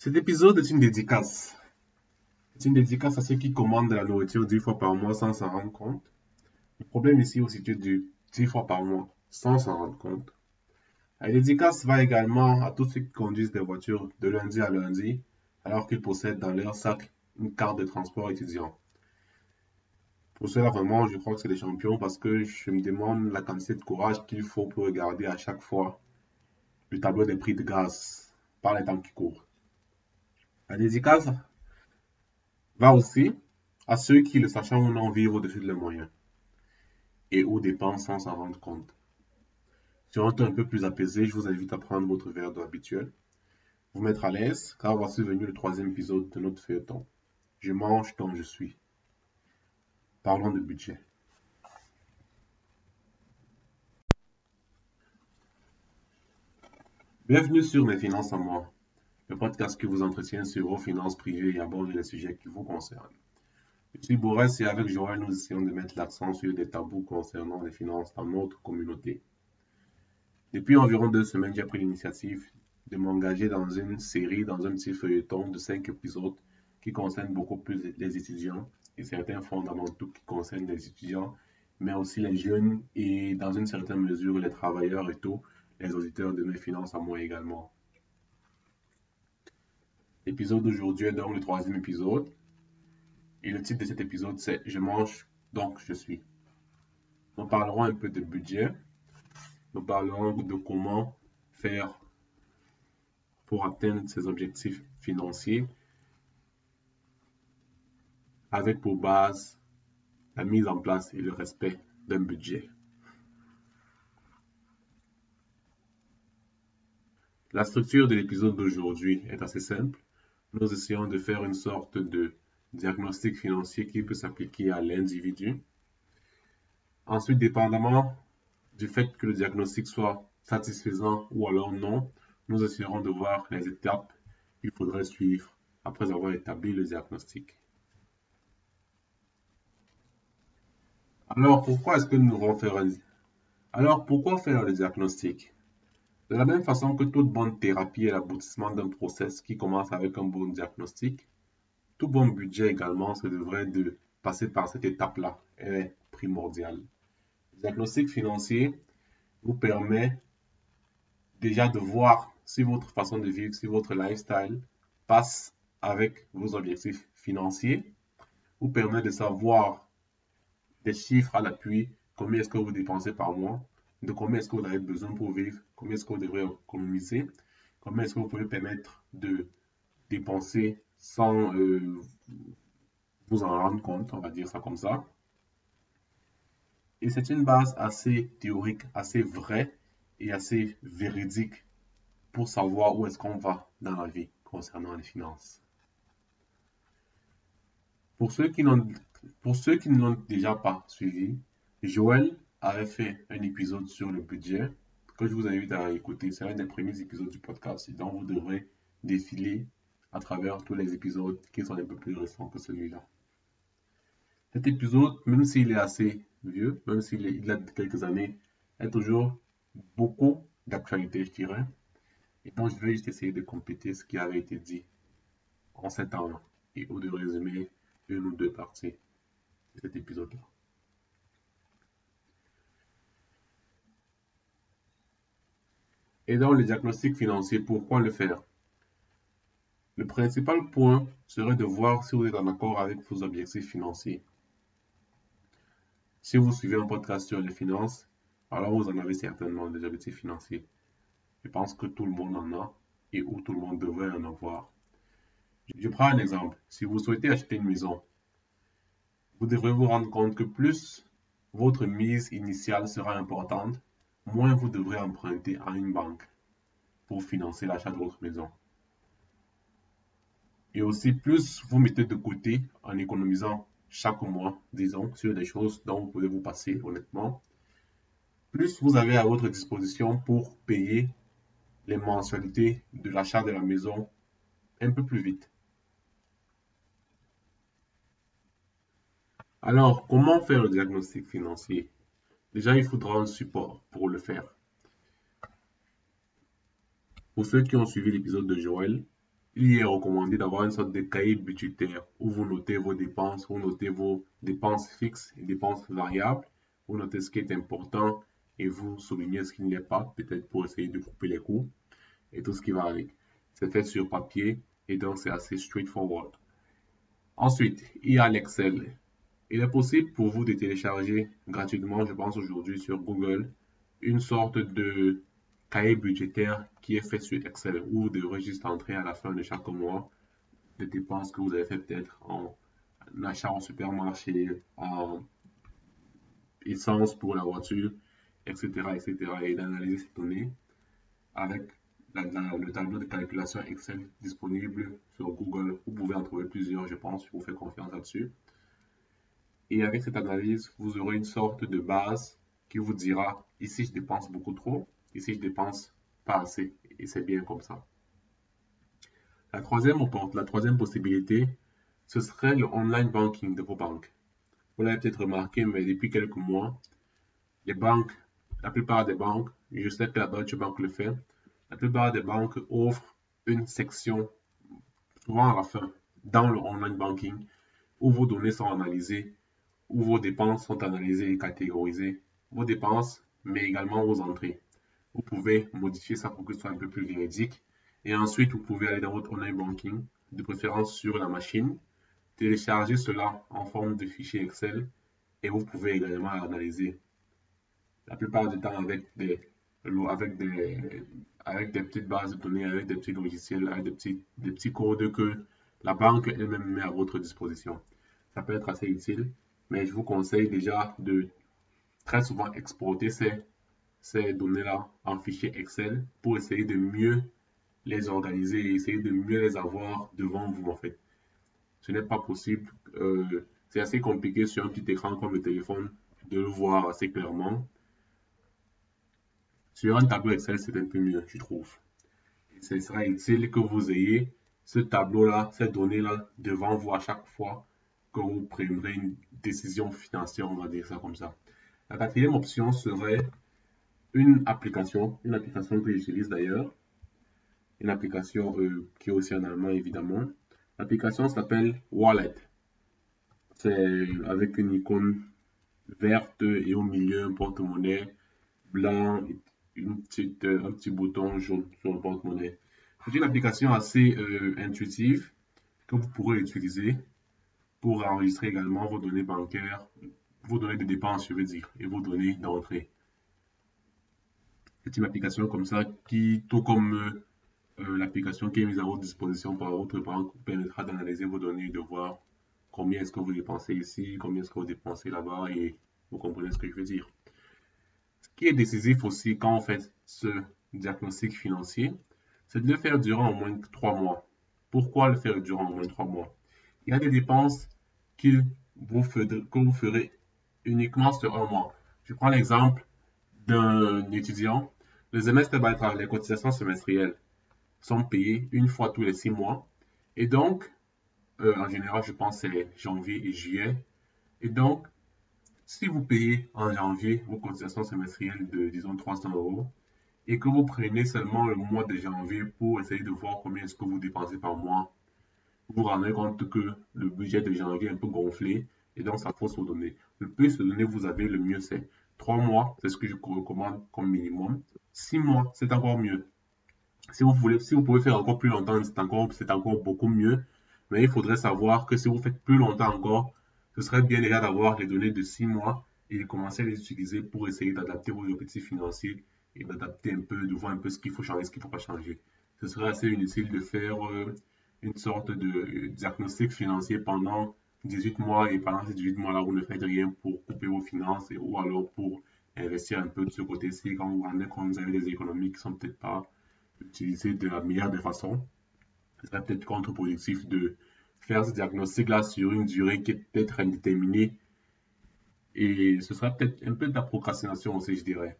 Cet épisode est une dédicace. C'est une dédicace à ceux qui commandent de la nourriture 10 fois par mois sans s'en rendre compte. Le problème ici au situe du 10 fois par mois sans s'en rendre compte. La dédicace va également à tous ceux qui conduisent des voitures de lundi à lundi alors qu'ils possèdent dans leur sac une carte de transport étudiant. Pour cela, vraiment, je crois que c'est des champions parce que je me demande la quantité de courage qu'il faut pour regarder à chaque fois le tableau des prix de gaz par les temps qui courent. La dédicace va aussi à ceux qui, le sachant ou non, vivent au-dessus de leurs moyens et ou dépensent sans s'en rendre compte. Sur un ton un peu plus apaisé, je vous invite à prendre votre verre d'eau habituel, vous mettre à l'aise, car voici venu le troisième épisode de notre feuilleton. Je mange comme je suis. Parlons de budget. Bienvenue sur Mes finances en moi, le podcast qui vous entretient sur vos finances privées et aborde les sujets qui vous concernent. Je suis Boris et avec Joël, nous essayons de mettre l'accent sur des tabous concernant les finances dans notre communauté. Depuis environ deux semaines, j'ai pris l'initiative de m'engager dans une série, dans un petit feuilleton de cinq épisodes qui concernent beaucoup plus les étudiants et certains fondamentaux qui concernent les étudiants, mais aussi les jeunes et dans une certaine mesure les travailleurs et tout, les auditeurs de mes finances à moi également. L'épisode d'aujourd'hui est donc le troisième épisode. Et le titre de cet épisode, c'est Je mange, donc je suis. Nous parlerons un peu de budget. Nous parlerons de comment faire pour atteindre ses objectifs financiers avec pour base la mise en place et le respect d'un budget. La structure de l'épisode d'aujourd'hui est assez simple nous essayons de faire une sorte de diagnostic financier qui peut s'appliquer à l'individu. Ensuite, dépendamment du fait que le diagnostic soit satisfaisant ou alors non, nous essayerons de voir les étapes qu'il faudrait suivre après avoir établi le diagnostic. Alors, pourquoi est-ce que nous devons faire un... Alors, pourquoi faire le diagnostic? De la même façon que toute bonne thérapie est l'aboutissement d'un process qui commence avec un bon diagnostic, tout bon budget également se devrait de passer par cette étape-là, est primordial. Le diagnostic financier vous permet déjà de voir si votre façon de vivre, si votre lifestyle passe avec vos objectifs financiers, vous permet de savoir des chiffres à l'appui, combien est-ce que vous dépensez par mois, de combien est-ce que vous avez besoin pour vivre, combien est-ce que vous devrez économiser, combien est-ce que vous pouvez permettre de dépenser sans euh, vous en rendre compte, on va dire ça comme ça? Et c'est une base assez théorique, assez vraie et assez véridique pour savoir où est-ce qu'on va dans la vie concernant les finances. Pour ceux qui, pour ceux qui ne l'ont déjà pas suivi, Joël avait fait un épisode sur le budget que je vous invite à écouter. C'est un des premiers épisodes du podcast. Donc, vous devrez défiler à travers tous les épisodes qui sont un peu plus récents que celui-là. Cet épisode, même s'il est assez vieux, même s'il a quelques années, est toujours beaucoup d'actualité, je dirais. Et donc, je vais juste essayer de compléter ce qui avait été dit en cet an et ou de résumer une ou deux parties de cet épisode-là. Et dans le diagnostic financier, pourquoi le faire? Le principal point serait de voir si vous êtes en accord avec vos objectifs financiers. Si vous suivez un podcast sur les finances, alors vous en avez certainement des objectifs financiers. Je pense que tout le monde en a et où tout le monde devrait en avoir. Je prends un exemple. Si vous souhaitez acheter une maison, vous devrez vous rendre compte que plus votre mise initiale sera importante, moins vous devrez emprunter à une banque pour financer l'achat de votre maison. Et aussi, plus vous mettez de côté en économisant chaque mois, disons, sur des choses dont vous pouvez vous passer honnêtement, plus vous avez à votre disposition pour payer les mensualités de l'achat de la maison un peu plus vite. Alors, comment faire le diagnostic financier? Déjà, il faudra un support pour le faire. Pour ceux qui ont suivi l'épisode de Joël, il est recommandé d'avoir une sorte de cahier budgétaire où vous notez vos dépenses, vous notez vos dépenses fixes dépenses variables, vous notez ce qui est important et vous soulignez ce qui ne l'est pas, peut-être pour essayer de couper les coûts et tout ce qui va avec. C'est fait sur papier et donc c'est assez straightforward. Ensuite, il y a l'Excel. Il est possible pour vous de télécharger gratuitement, je pense aujourd'hui sur Google, une sorte de cahier budgétaire qui est fait sur Excel ou de registre d'entrée à la fin de chaque mois des dépenses que vous avez fait peut-être en achat en supermarché, en essence pour la voiture, etc. etc. et d'analyser ces données avec le tableau de calculation Excel disponible sur Google. Vous pouvez en trouver plusieurs, je pense, je vous fais confiance là-dessus. Et avec cette analyse, vous aurez une sorte de base qui vous dira ici je dépense beaucoup trop, ici je dépense pas assez. Et c'est bien comme ça. La troisième, la troisième possibilité, ce serait le online banking de vos banques. Vous l'avez peut-être remarqué, mais depuis quelques mois, les banques, la plupart des banques, je sais que la Deutsche Bank le fait, la plupart des banques offrent une section, souvent à la fin, dans le online banking, où vos données sont analysées, où vos dépenses sont analysées et catégorisées, vos dépenses, mais également vos entrées. Vous pouvez modifier ça pour que ce soit un peu plus véridique. Et ensuite, vous pouvez aller dans votre online banking, de préférence sur la machine, télécharger cela en forme de fichier Excel et vous pouvez également analyser. La plupart du temps avec des, avec des, avec des petites bases de données, avec des petits logiciels, avec des petits, des petits codes que la banque elle-même met à votre disposition. Ça peut être assez utile, mais je vous conseille déjà de très souvent exporter ces, données-là en fichier Excel pour essayer de mieux les organiser et essayer de mieux les avoir devant vous en fait. Ce n'est pas possible, euh, c'est assez compliqué sur un petit écran comme le téléphone de le voir assez clairement. Sur un tableau Excel, c'est un peu mieux, je trouve. ce sera utile que vous ayez ce tableau-là, ces données-là devant vous à chaque fois vous prendrez une décision financière, on va dire ça comme ça. La quatrième option serait une application, une application que j'utilise d'ailleurs, une application euh, qui est aussi en allemand évidemment. L'application s'appelle Wallet. C'est avec une icône verte et au milieu un porte-monnaie blanc une petite, euh, un petit bouton jaune sur le porte-monnaie. C'est une application assez euh, intuitive que vous pourrez utiliser pour enregistrer également vos données bancaires, vos données de dépenses, je veux dire, et vos données d'entrée. C'est une application comme ça qui, tout comme euh, l'application qui est mise à votre disposition par votre banque, vous permettra d'analyser vos données, de voir combien est-ce que vous dépensez ici, combien est-ce que vous dépensez là-bas, et vous comprenez ce que je veux dire qui est décisif aussi quand on fait ce diagnostic financier, c'est de le faire durant au moins trois mois. Pourquoi le faire durant au moins trois mois? Il y a des dépenses que vous ferez uniquement sur un mois. Je prends l'exemple d'un étudiant. Le semestre les cotisations semestrielles sont payées une fois tous les six mois. Et donc, euh, en général, je pense c'est janvier et juillet. Et donc, si vous payez en janvier vos cotisations semestrielles de, disons, 300 euros et que vous prenez seulement le mois de janvier pour essayer de voir combien est-ce que vous dépensez par mois, vous vous rendrez compte que le budget de janvier est un peu gonflé et donc ça faut se donner. Le plus de données vous avez, le mieux c'est. 3 mois, c'est ce que je recommande comme minimum. 6 mois, c'est encore mieux. Si vous, voulez, si vous pouvez faire encore plus longtemps, c'est encore, encore beaucoup mieux. Mais il faudrait savoir que si vous faites plus longtemps encore, ce serait bien déjà d'avoir les données de 6 mois et de commencer à les utiliser pour essayer d'adapter vos objectifs financiers et d'adapter un peu, de voir un peu ce qu'il faut changer, ce qu'il ne faut pas changer. Ce serait assez inutile de faire euh, une sorte de euh, diagnostic financier pendant 18 mois et pendant ces 18 mois-là, vous ne faites rien pour couper vos finances ou alors pour investir un peu de ce côté-ci quand vous rendez compte vous avez des économies qui ne sont peut-être pas utilisées de la meilleure des façons. Ce serait peut-être contre-productif de faire ce diagnostic-là sur une durée qui est peut-être indéterminée. Et ce sera peut-être un peu de la procrastination aussi, je dirais.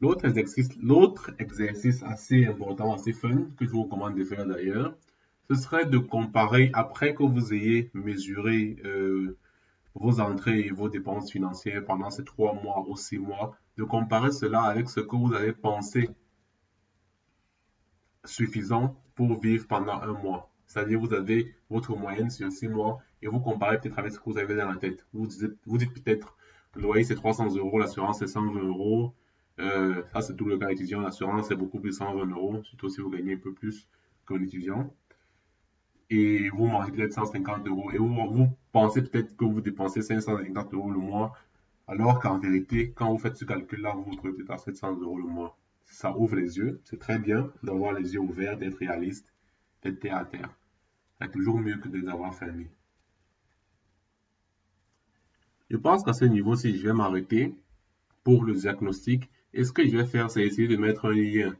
L'autre exercice, assez important, assez fun, que je vous recommande de faire d'ailleurs, ce serait de comparer, après que vous ayez mesuré euh, vos entrées et vos dépenses financières pendant ces trois mois ou six mois, de comparer cela avec ce que vous avez pensé suffisant pour vivre pendant un mois. C'est-à-dire, vous avez votre moyenne sur six mois et vous comparez peut-être avec ce que vous avez dans la tête. Vous dites, vous dites peut-être, le loyer c'est 300 euros, l'assurance c'est 120 euros. Euh, ça, c'est tout le cas étudiant. L'assurance, c'est beaucoup plus 120 euros, surtout si vous gagnez un peu plus qu'un étudiant. Et vous mangez peut-être 150 euros. Et vous, pensez peut-être que vous dépensez 550 euros le mois, alors qu'en vérité, quand vous faites ce calcul-là, vous vous trouvez peut-être à 700 euros le mois. Ça ouvre les yeux. C'est très bien d'avoir les yeux ouverts, d'être réaliste, d'être terre à terre. C'est toujours mieux que de les avoir fermés. Je pense qu'à ce niveau, si je vais m'arrêter pour le diagnostic, et ce que je vais faire, c'est essayer de mettre un lien?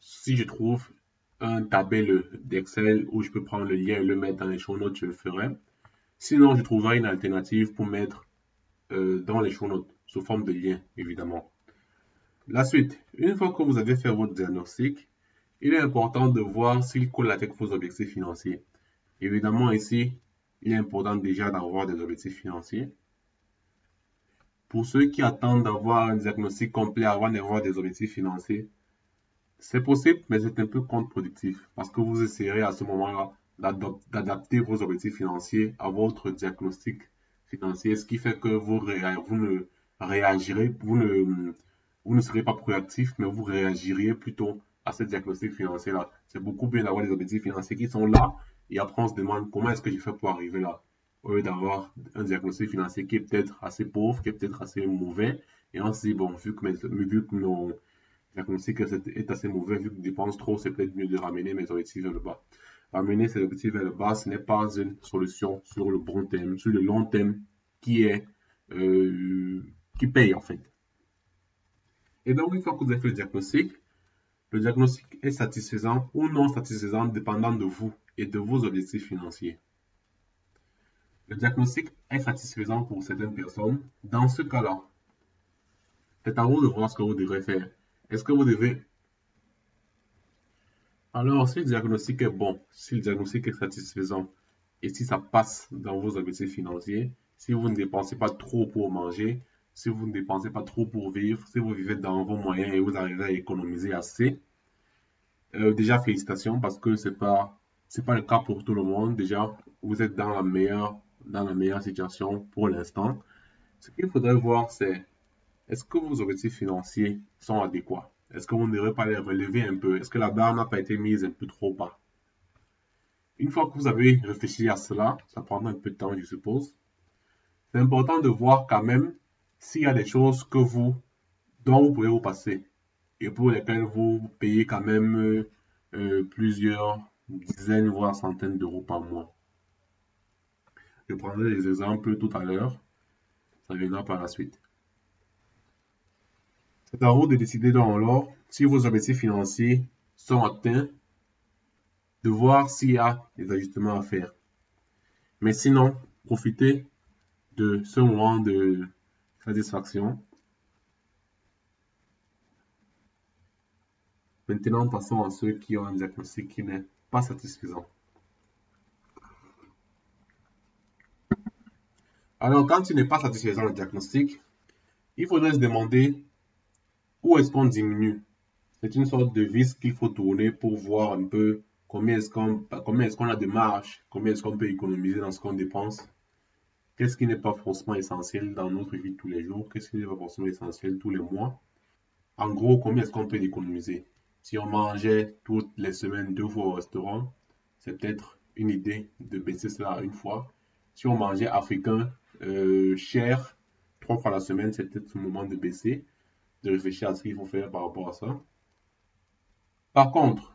Si je trouve un tableau d'Excel où je peux prendre le lien et le mettre dans les show notes, je le ferai. Sinon, je trouverai une alternative pour mettre euh, dans les show notes, sous forme de lien, évidemment. La suite, une fois que vous avez fait votre diagnostic, il est important de voir s'il colle avec vos objectifs financiers. Évidemment, ici, il est important déjà d'avoir des objectifs financiers. Pour ceux qui attendent d'avoir un diagnostic complet avant d'avoir des objectifs financiers, c'est possible, mais c'est un peu contre-productif parce que vous essayerez à ce moment-là d'adapter vos objectifs financiers à votre diagnostic financier, ce qui fait que vous, ne réagirez, vous ne, serez pas proactif, mais vous réagiriez plutôt à ce diagnostic financier-là. C'est beaucoup bien d'avoir des objectifs financiers qui sont là et après on se demande comment est-ce que je fais pour arriver là au lieu d'avoir un diagnostic financier qui est peut-être assez pauvre, qui est peut-être assez mauvais, et on se dit, bon, vu que, mes, vu que nos diagnostics est assez mauvais, vu que je dépense trop, c'est peut-être mieux de ramener mes objectifs vers le bas. Ramener ces objectifs vers le bas, ce n'est pas une solution sur le bon thème, sur le long thème qui est, euh, qui paye en fait. Et donc, une fois que vous avez fait le diagnostic, le diagnostic est satisfaisant ou non satisfaisant dépendant de vous et de vos objectifs financiers. Le diagnostic est satisfaisant pour certaines personnes. Dans ce cas-là, c'est à vous de voir ce que vous devrez faire. Est-ce que vous devez... Alors, si le diagnostic est bon, si le diagnostic est satisfaisant, et si ça passe dans vos objectifs financiers, si vous ne dépensez pas trop pour manger, si vous ne dépensez pas trop pour vivre, si vous vivez dans vos moyens et vous arrivez à économiser assez, euh, déjà félicitations parce que c'est pas c'est pas le cas pour tout le monde. Déjà, vous êtes dans la meilleure dans la meilleure situation pour l'instant. Ce qu'il faudrait voir, c'est est-ce que vos objectifs financiers sont adéquats? Est-ce que vous ne devriez pas les relever un peu? Est-ce que la barre n'a pas été mise un peu trop bas? Une fois que vous avez réfléchi à cela, ça prendra un peu de temps, je suppose. C'est important de voir quand même s'il y a des choses que vous, dont vous pouvez vous passer et pour lesquelles vous payez quand même euh, plusieurs dizaines, voire centaines d'euros par mois. Je prendrai des exemples tout à l'heure. Ça viendra par la suite. C'est à vous de décider dans l'or si vos objectifs financiers sont atteints, de voir s'il y a des ajustements à faire. Mais sinon, profitez de ce moment de satisfaction. Maintenant, passons à ceux qui ont un diagnostic qui n'est pas satisfaisant. Alors, quand tu n'es pas satisfaisant le diagnostic, il faudrait se demander où est-ce qu'on diminue. C'est une sorte de vis qu'il faut tourner pour voir un peu combien est-ce qu'on est a de marge, combien est-ce qu'on peut économiser dans ce qu'on dépense. Qu'est-ce qui n'est pas forcément essentiel dans notre vie tous les jours, qu'est-ce qui n'est pas forcément essentiel tous les mois? En gros, combien est-ce qu'on peut économiser? Si on mangeait toutes les semaines deux fois au restaurant, c'est peut-être une idée de baisser cela une fois. Si on mangeait africain euh, cher trois fois la semaine, c'est peut-être le moment de baisser, de réfléchir à ce qu'il faut faire par rapport à ça. Par contre,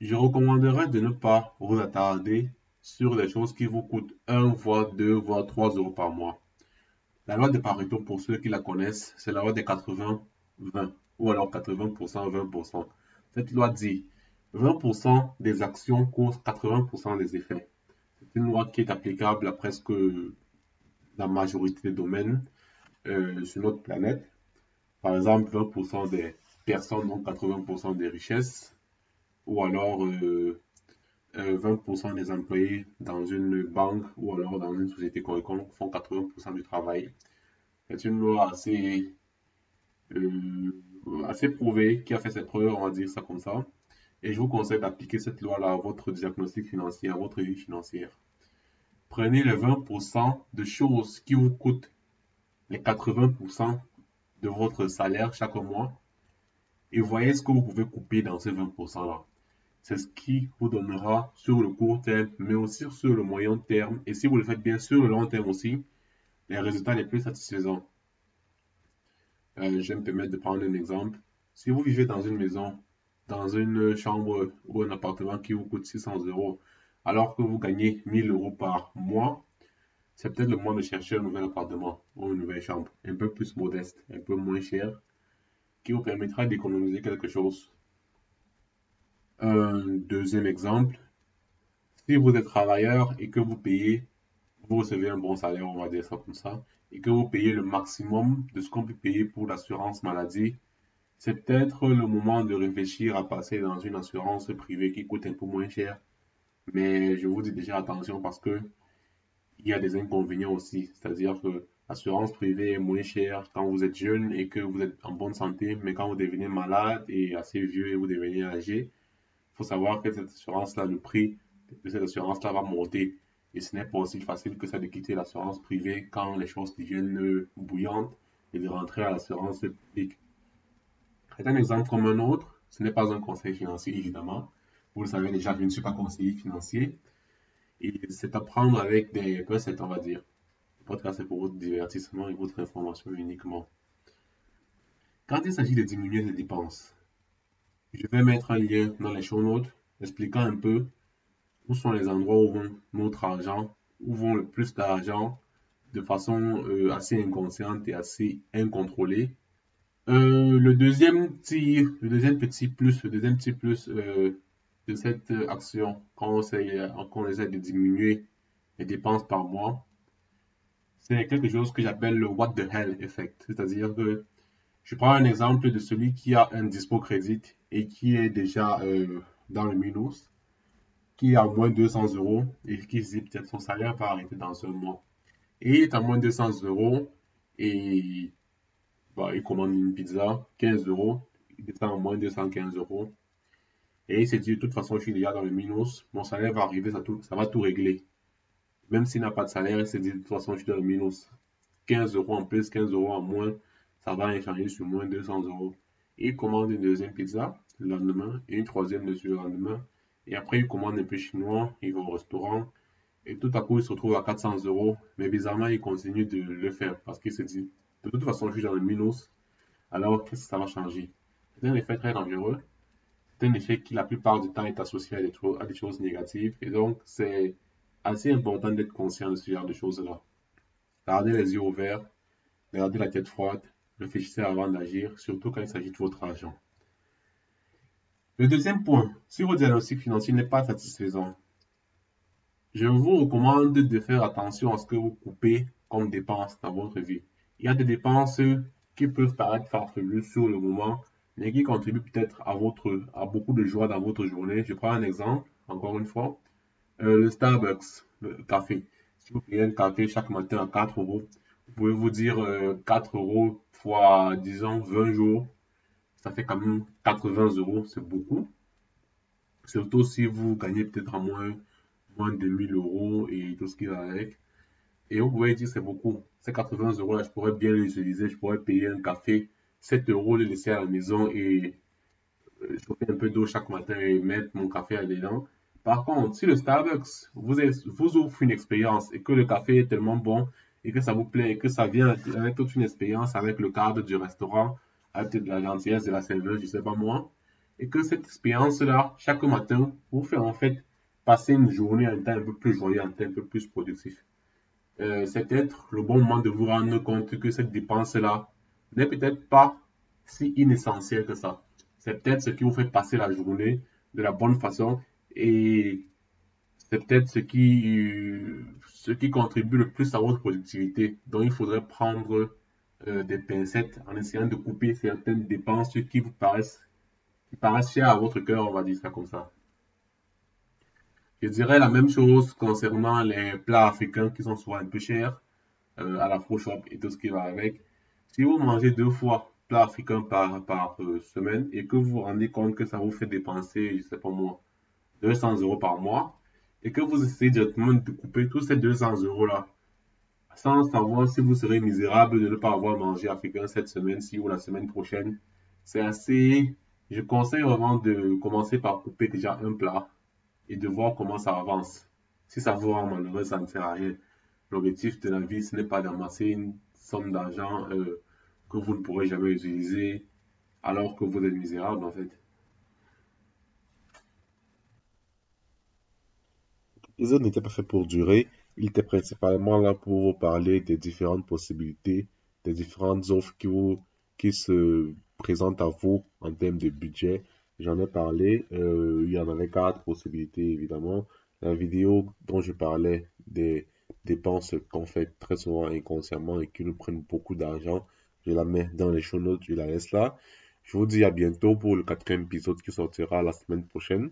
je recommanderais de ne pas vous attarder sur les choses qui vous coûtent 1, voire 2, voire 3 euros par mois. La loi de Pareto, pour ceux qui la connaissent, c'est la loi des 80-20, ou alors 80%, 20%. Cette loi dit 20% des actions causent 80% des effets une loi qui est applicable à presque la majorité des domaines euh, sur notre planète. Par exemple, 20% des personnes ont 80% des richesses, ou alors 20% euh, euh, des employés dans une banque ou alors dans une société quelconque font 80% du travail. C'est une loi assez assez prouvé, qui a fait ses preuves, on va dire ça comme ça. Et je vous conseille d'appliquer cette loi-là à votre diagnostic financier, à votre vie financière. Prenez les 20% de choses qui vous coûtent les 80% de votre salaire chaque mois et voyez ce que vous pouvez couper dans ces 20%-là. C'est ce qui vous donnera sur le court terme, mais aussi sur le moyen terme. Et si vous le faites bien sur le long terme aussi, les résultats les plus satisfaisants. Euh, je vais me permettre de prendre un exemple. Si vous vivez dans une maison, dans une chambre ou un appartement qui vous coûte 600 euros, alors que vous gagnez 1000 euros par mois, c'est peut-être le moment de chercher un nouvel appartement ou une nouvelle chambre, un peu plus modeste, un peu moins cher, qui vous permettra d'économiser quelque chose. Un deuxième exemple, si vous êtes travailleur et que vous payez, vous recevez un bon salaire, on va dire ça comme ça, et que vous payez le maximum de ce qu'on peut payer pour l'assurance maladie, c'est peut-être le moment de réfléchir à passer dans une assurance privée qui coûte un peu moins cher. Mais je vous dis déjà attention parce que il y a des inconvénients aussi. C'est-à-dire que l'assurance privée est moins chère quand vous êtes jeune et que vous êtes en bonne santé, mais quand vous devenez malade et assez vieux et vous devenez âgé, il faut savoir que cette assurance-là, le prix de cette assurance-là va monter. Et ce n'est pas aussi facile que ça de quitter l'assurance privée quand les choses deviennent bouillantes et de rentrer à l'assurance publique. C'est un exemple comme un autre. Ce n'est pas un conseil financier, évidemment. Vous le savez déjà, je ne suis pas conseiller financier. Et c'est à prendre avec des recettes, on va dire. Le podcast est pour votre divertissement et votre information uniquement. Quand il s'agit de diminuer les dépenses, je vais mettre un lien dans les show notes expliquant un peu où sont les endroits où vont notre argent, où vont le plus d'argent de façon euh, assez inconsciente et assez incontrôlée. Euh, le deuxième petit, le deuxième petit plus, le deuxième petit plus euh, de cette action, quand on, essaie, quand on essaie de diminuer les dépenses par mois, c'est quelque chose que j'appelle le what the hell effect. C'est-à-dire que je prends un exemple de celui qui a un dispo crédit et qui est déjà dans le minus qui a moins de 200 euros et qui se dit peut-être son salaire va arrêter dans un mois. Et il est à moins de 200 euros et bah, il commande une pizza, 15 euros, il est à moins de 215 euros. Et il se dit de toute façon, je suis déjà dans le minus, mon salaire va arriver, ça, va tout régler. Même s'il n'a pas de salaire, il se dit de toute façon, je suis dans le minus. 15 euros en plus, 15 euros en moins, ça va échanger sur moins de 200 euros. Il commande une deuxième pizza le lendemain et une troisième dessus le lendemain. Et après, il commande un peu chinois, il va au restaurant. Et tout à coup, il se retrouve à 400 euros. Mais bizarrement, il continue de le faire parce qu'il se dit, de toute façon, je suis dans le minus. Alors, qu'est-ce que ça va changer? C'est un effet très dangereux. Un effet qui, la plupart du temps, est associé à des, à des choses négatives. Et donc, c'est assez important d'être conscient de ce genre de choses-là. Gardez les yeux ouverts, gardez la tête froide, réfléchissez avant d'agir, surtout quand il s'agit de votre argent. Le deuxième point, si votre diagnostic financier n'est pas satisfaisant, je vous recommande de faire attention à ce que vous coupez comme dépenses dans votre vie. Il y a des dépenses qui peuvent paraître farfelues sur le moment, mais qui contribuent peut-être à, votre, à beaucoup de joie dans votre journée. Je prends un exemple, encore une fois. Euh, le Starbucks, le café. Si vous payez un café chaque matin à 4 euros, vous pouvez vous dire 4 euh, euros fois, disons, 20 jours, ça fait quand même 80 euros, c'est beaucoup. Surtout si vous gagnez peut-être à moins, moins de 1000 euros et tout ce qui va avec. Et vous pouvez dire c'est beaucoup. Ces 80 euros là, je pourrais bien les utiliser. Je pourrais payer un café 7 euros, le laisser à la maison et euh, chauffer un peu d'eau chaque matin et mettre mon café à dedans. Par contre, si le Starbucks vous, vous offre une expérience et que le café est tellement bon et que ça vous plaît et que ça vient avec toute une expérience avec le cadre du restaurant, peut-être de la gentillesse de la serveuse, je sais pas moi, et que cette expérience-là, chaque matin, vous fait en fait passer une journée, un temps un peu plus joyeux, un temps un peu plus productif. Euh, c'est peut-être le bon moment de vous rendre compte que cette dépense-là n'est peut-être pas si inessentielle que ça. C'est peut-être ce qui vous fait passer la journée de la bonne façon et c'est peut-être ce qui, ce qui contribue le plus à votre productivité. Donc il faudrait prendre euh, des pincettes en essayant de couper certaines dépenses qui vous paraissent, qui paraissent chères à votre cœur, on va dire ça comme ça. Je dirais la même chose concernant les plats africains qui sont souvent un peu chers, euh, à la shop et tout ce qui va avec. Si vous mangez deux fois plats africains par, euh, semaine et que vous vous rendez compte que ça vous fait dépenser, je sais pas moi, 200 euros par mois et que vous essayez directement de couper tous ces 200 euros là sans savoir si vous serez misérable de ne pas avoir mangé africain cette semaine-ci ou la semaine prochaine, c'est assez. Je conseille vraiment de commencer par couper déjà un plat et de voir comment ça avance. Si ça vous rend malheureux, ça ne sert à rien. L'objectif de la vie, ce n'est pas d'amasser une somme d'argent euh, que vous ne pourrez jamais utiliser alors que vous êtes misérable en fait. L'épisode n'était pas fait pour durer. Il était principalement là pour vous parler des différentes possibilités, des différentes offres qui, qui se présentent à vous en termes de budget. J'en ai parlé, euh, il y en avait quatre possibilités évidemment. La vidéo dont je parlais des dépenses qu'on fait très souvent inconsciemment et qui nous prennent beaucoup d'argent, je la mets dans les show notes, je la laisse là. Je vous dis à bientôt pour le quatrième épisode qui sortira la semaine prochaine,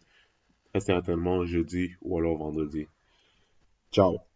très certainement jeudi ou alors vendredi. Ciao